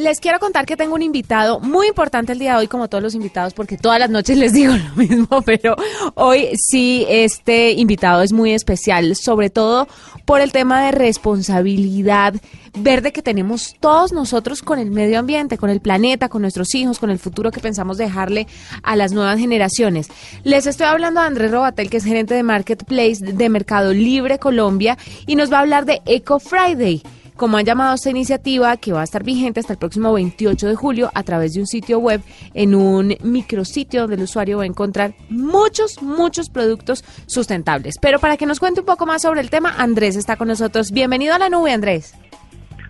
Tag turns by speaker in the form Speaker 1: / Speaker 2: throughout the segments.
Speaker 1: Les quiero contar que tengo un invitado muy importante el día de hoy, como todos los invitados, porque todas las noches les digo lo mismo, pero hoy sí este invitado es muy especial, sobre todo por el tema de responsabilidad verde que tenemos todos nosotros con el medio ambiente, con el planeta, con nuestros hijos, con el futuro que pensamos dejarle a las nuevas generaciones. Les estoy hablando de Andrés Robatel, que es gerente de Marketplace de Mercado Libre Colombia, y nos va a hablar de Eco Friday como han llamado a esta iniciativa que va a estar vigente hasta el próximo 28 de julio a través de un sitio web en un micrositio donde el usuario va a encontrar muchos, muchos productos sustentables. Pero para que nos cuente un poco más sobre el tema, Andrés está con nosotros. Bienvenido a la nube, Andrés.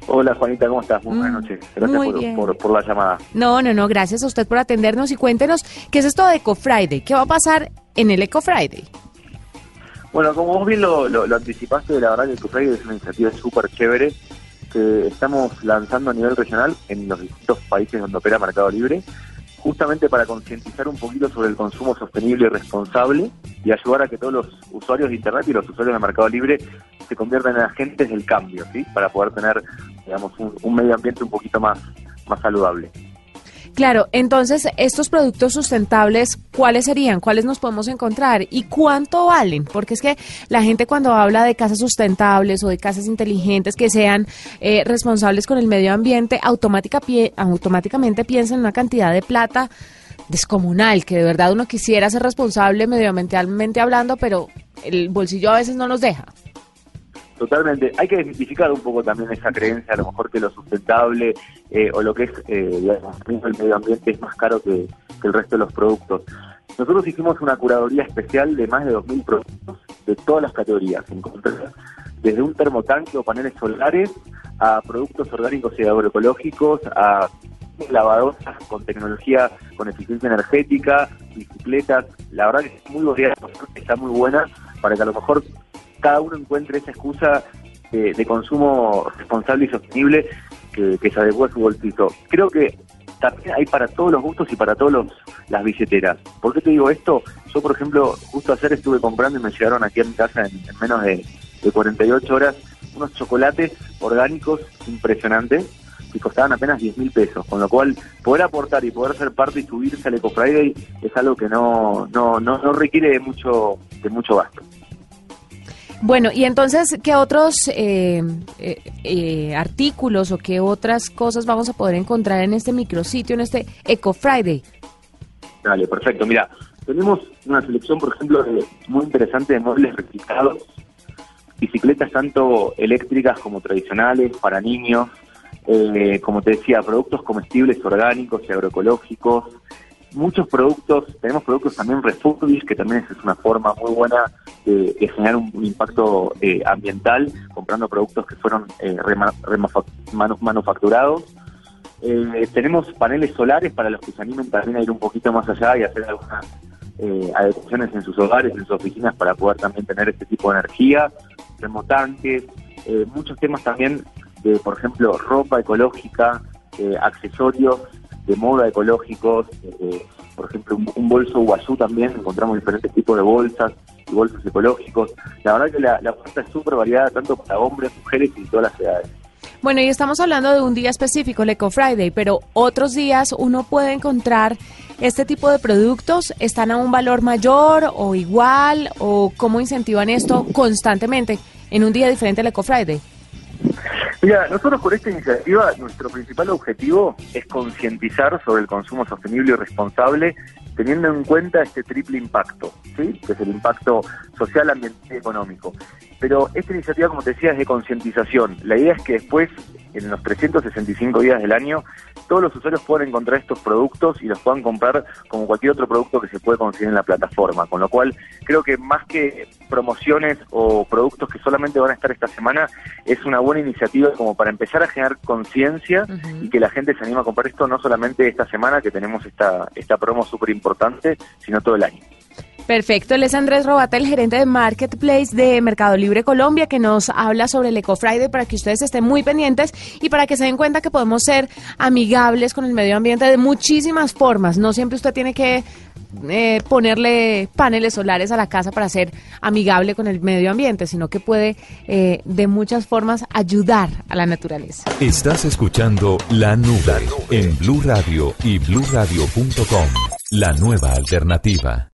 Speaker 2: Hola Juanita, ¿cómo estás? Muy buenas mm, noches. Gracias por, por, la llamada.
Speaker 1: No, no, no, gracias a usted por atendernos y cuéntenos qué es esto de Eco Friday. ¿Qué va a pasar en el Eco Friday?
Speaker 2: Bueno, como vos bien lo, lo, anticipaste, la verdad que Eco Friday es una iniciativa súper chévere que estamos lanzando a nivel regional en los distintos países donde opera Mercado Libre, justamente para concientizar un poquito sobre el consumo sostenible y responsable y ayudar a que todos los usuarios de Internet y los usuarios de Mercado Libre se conviertan en agentes del cambio, ¿sí? Para poder tener, digamos, un, un medio ambiente un poquito más, más saludable.
Speaker 1: Claro, entonces estos productos sustentables, ¿cuáles serían? ¿Cuáles nos podemos encontrar? ¿Y cuánto valen? Porque es que la gente cuando habla de casas sustentables o de casas inteligentes que sean eh, responsables con el medio ambiente, automática, automáticamente piensa en una cantidad de plata descomunal, que de verdad uno quisiera ser responsable medioambientalmente hablando, pero el bolsillo a veces no nos deja.
Speaker 2: Totalmente. Hay que desmitificar un poco también esa creencia, a lo mejor que lo sustentable eh, o lo que es, eh, el medio ambiente es más caro que, el resto de los productos. Nosotros hicimos una curaduría especial de más de 2.000 productos de todas las categorías, desde un termotanque o paneles solares a productos orgánicos y agroecológicos, a lavadoras con tecnología con eficiencia energética, bicicletas. La verdad que es muy variada, está muy buena para que a lo mejor cada uno encuentre esa excusa de, consumo responsable y sostenible que, se adecue a su bolsillo. Creo que también hay para todos los gustos y para todas las billeteras. ¿Por qué te digo esto? Yo, por ejemplo, justo ayer estuve comprando y me llegaron aquí a mi casa en, menos de, 48 horas unos chocolates orgánicos impresionantes y costaban apenas 10 mil pesos, con lo cual poder aportar y poder ser parte y subirse al Eco Friday es algo que no, no, no, no requiere de mucho, de mucho gasto.
Speaker 1: Bueno, y entonces, ¿qué otros eh, eh, eh, artículos o qué otras cosas vamos a poder encontrar en este micrositio, en este Eco Friday?
Speaker 2: Dale, perfecto. Mira, tenemos una selección, por ejemplo, muy interesante de muebles reciclados, bicicletas tanto eléctricas como tradicionales para niños, como te decía, productos comestibles orgánicos y agroecológicos, muchos productos, tenemos productos también refurbished, que también es una forma muy buena de, generar un, impacto eh, ambiental, comprando productos que fueron eh, manufacturados. Eh, tenemos paneles solares para los que se animen también a ir un poquito más allá y hacer algunas adecuaciones en sus hogares, en sus oficinas, para poder también tener este tipo de energía, termotanques, muchos temas también de, por ejemplo, ropa ecológica, accesorios de moda ecológicos, eh, por ejemplo, un, bolso guazú también, encontramos diferentes tipos de bolsas y bolsos ecológicos. La verdad que la, oferta es súper variada, tanto para hombres, mujeres y todas las edades.
Speaker 1: Bueno, y estamos hablando de un día específico, el Eco Friday, pero otros días uno puede encontrar este tipo de productos, ¿están a un valor mayor o igual? ¿O cómo incentivan esto constantemente en un día diferente al Eco Friday?
Speaker 2: Mira, nosotros con esta iniciativa, nuestro principal objetivo es concientizar sobre el consumo sostenible y responsable, teniendo en cuenta este triple impacto, ¿sí? que es el impacto social, ambiental y económico. Pero esta iniciativa, como te decía, es de concientización. La idea es que después, en los 365 días del año, todos los usuarios puedan encontrar estos productos y los puedan comprar como cualquier otro producto que se puede conseguir en la plataforma. Con lo cual, creo que más que promociones o productos que solamente van a estar esta semana, es una buena iniciativa como para empezar a generar conciencia y que la gente se anime a comprar esto no solamente esta semana que tenemos esta, esta promo súper importante, sino todo el año.
Speaker 1: Perfecto, él es Andrés Robata, el gerente de Marketplace de Mercado Libre Colombia, que nos habla sobre el Eco Friday para que ustedes estén muy pendientes y para que se den cuenta que podemos ser amigables con el medio ambiente de muchísimas formas. No siempre usted tiene que eh, ponerle paneles solares a la casa para ser amigable con el medio ambiente, sino que puede eh, de muchas formas ayudar a la naturaleza.
Speaker 3: Estás escuchando La Nube en Blue Radio y BlueRadio.com, la nueva alternativa.